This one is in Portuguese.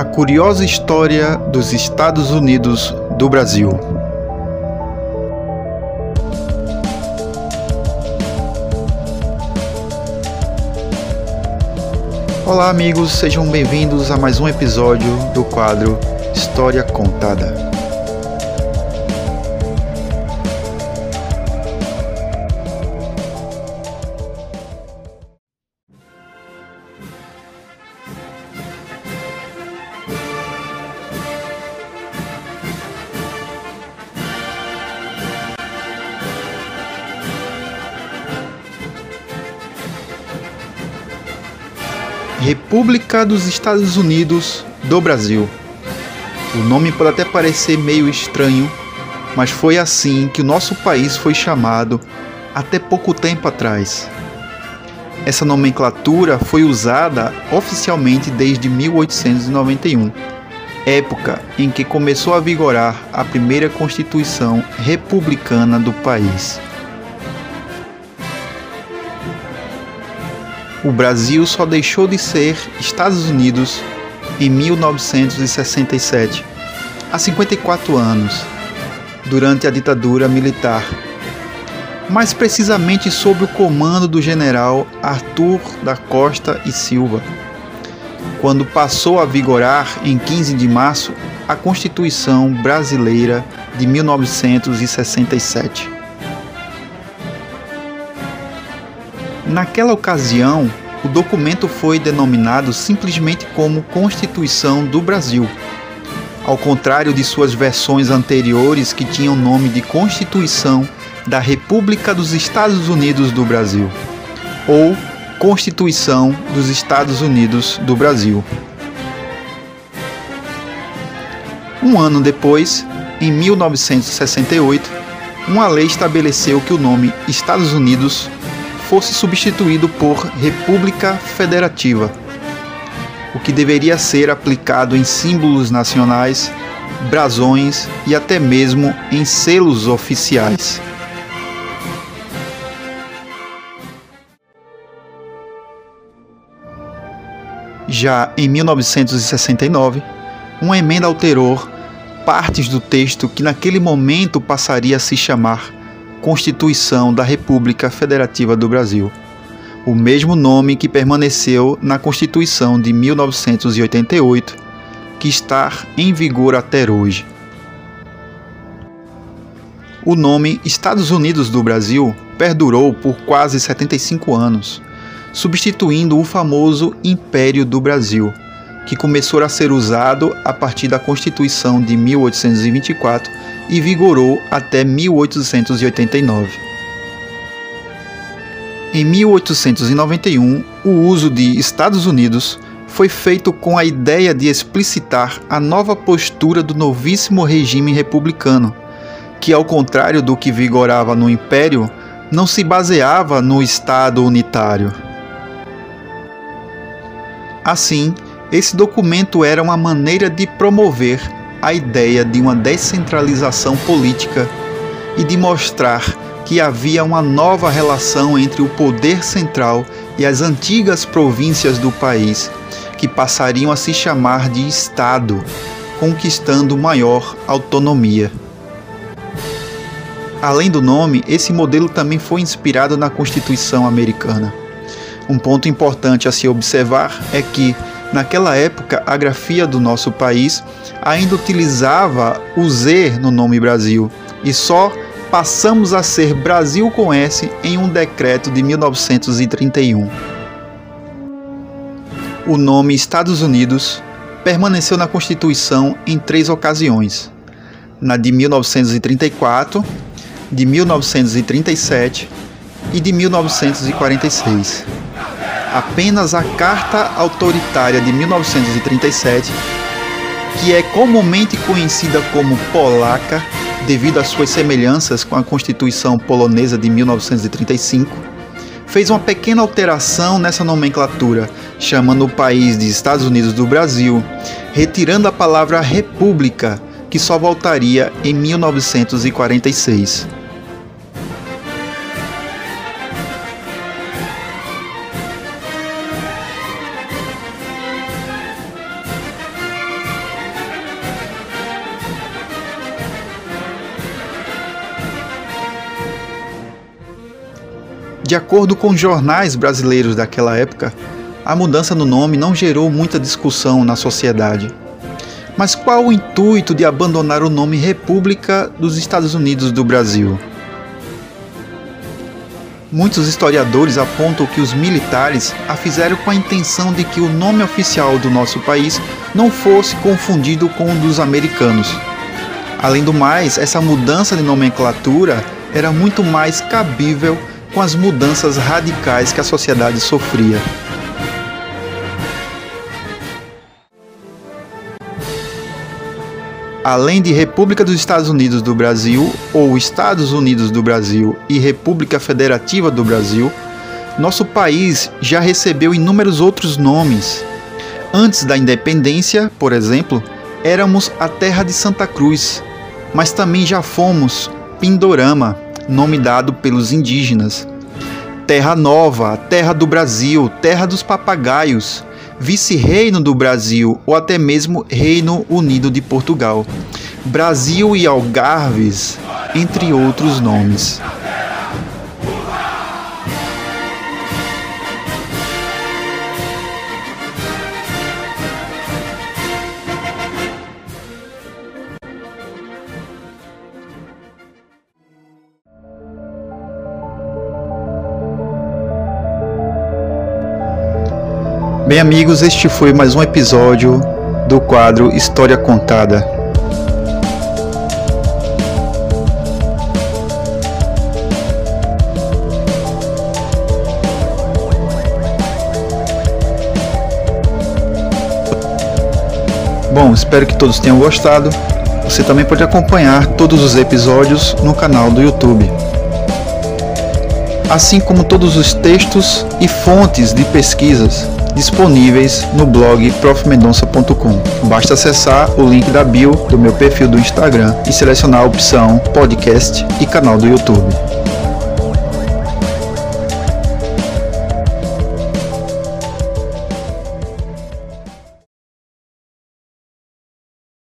A curiosa história dos Estados Unidos do Brasil. Olá, amigos, sejam bem-vindos a mais um episódio do quadro História Contada. República dos Estados Unidos do Brasil. O nome pode até parecer meio estranho, mas foi assim que o nosso país foi chamado até pouco tempo atrás. Essa nomenclatura foi usada oficialmente desde 1891, época em que começou a vigorar a primeira Constituição republicana do país. O Brasil só deixou de ser Estados Unidos em 1967, há 54 anos, durante a ditadura militar, mais precisamente sob o comando do general Arthur da Costa e Silva, quando passou a vigorar em 15 de março a Constituição Brasileira de 1967. Naquela ocasião, o documento foi denominado simplesmente como Constituição do Brasil, ao contrário de suas versões anteriores que tinham o nome de Constituição da República dos Estados Unidos do Brasil, ou Constituição dos Estados Unidos do Brasil. Um ano depois, em 1968, uma lei estabeleceu que o nome Estados Unidos fosse substituído por República Federativa, o que deveria ser aplicado em símbolos nacionais, brasões e até mesmo em selos oficiais. Já em 1969, uma emenda alterou partes do texto que naquele momento passaria a se chamar Constituição da República Federativa do Brasil, o mesmo nome que permaneceu na Constituição de 1988, que está em vigor até hoje. O nome Estados Unidos do Brasil perdurou por quase 75 anos, substituindo o famoso Império do Brasil, que começou a ser usado a partir da Constituição de 1824 e vigorou até 1889. Em 1891, o uso de Estados Unidos foi feito com a ideia de explicitar a nova postura do novíssimo regime republicano, que, ao contrário do que vigorava no Império, não se baseava no Estado unitário. Assim, esse documento era uma maneira de promover a ideia de uma descentralização política e de mostrar que havia uma nova relação entre o poder central e as antigas províncias do país, que passariam a se chamar de Estado, conquistando maior autonomia. Além do nome, esse modelo também foi inspirado na Constituição americana. Um ponto importante a se observar é que, Naquela época, a grafia do nosso país ainda utilizava o Z no nome Brasil e só passamos a ser Brasil com S em um decreto de 1931. O nome Estados Unidos permaneceu na Constituição em três ocasiões: na de 1934, de 1937 e de 1946 apenas a Carta Autoritária de 1937, que é comumente conhecida como polaca devido às suas semelhanças com a Constituição polonesa de 1935, fez uma pequena alteração nessa nomenclatura, chamando o país de Estados Unidos do Brasil, retirando a palavra república, que só voltaria em 1946. De acordo com jornais brasileiros daquela época, a mudança no nome não gerou muita discussão na sociedade. Mas qual o intuito de abandonar o nome República dos Estados Unidos do Brasil? Muitos historiadores apontam que os militares a fizeram com a intenção de que o nome oficial do nosso país não fosse confundido com o dos americanos. Além do mais, essa mudança de nomenclatura era muito mais cabível com as mudanças radicais que a sociedade sofria. além de República dos Estados Unidos do Brasil ou Estados Unidos do Brasil e República Federativa do Brasil, nosso país já recebeu inúmeros outros nomes. Antes da independência, por exemplo, éramos a terra de Santa Cruz, mas também já fomos Pindorama, nome dado pelos indígenas. Terra Nova, Terra do Brasil, Terra dos Papagaios, vice-reino do Brasil ou até mesmo Reino Unido de Portugal, Brasil e Algarves, entre outros nomes. Bem, amigos, este foi mais um episódio do quadro História Contada. Bom, espero que todos tenham gostado. Você também pode acompanhar todos os episódios no canal do YouTube. Assim como todos os textos e fontes de pesquisas disponíveis no blog profmendonça.com. Basta acessar o link da bio do meu perfil do Instagram e selecionar a opção podcast e canal do YouTube.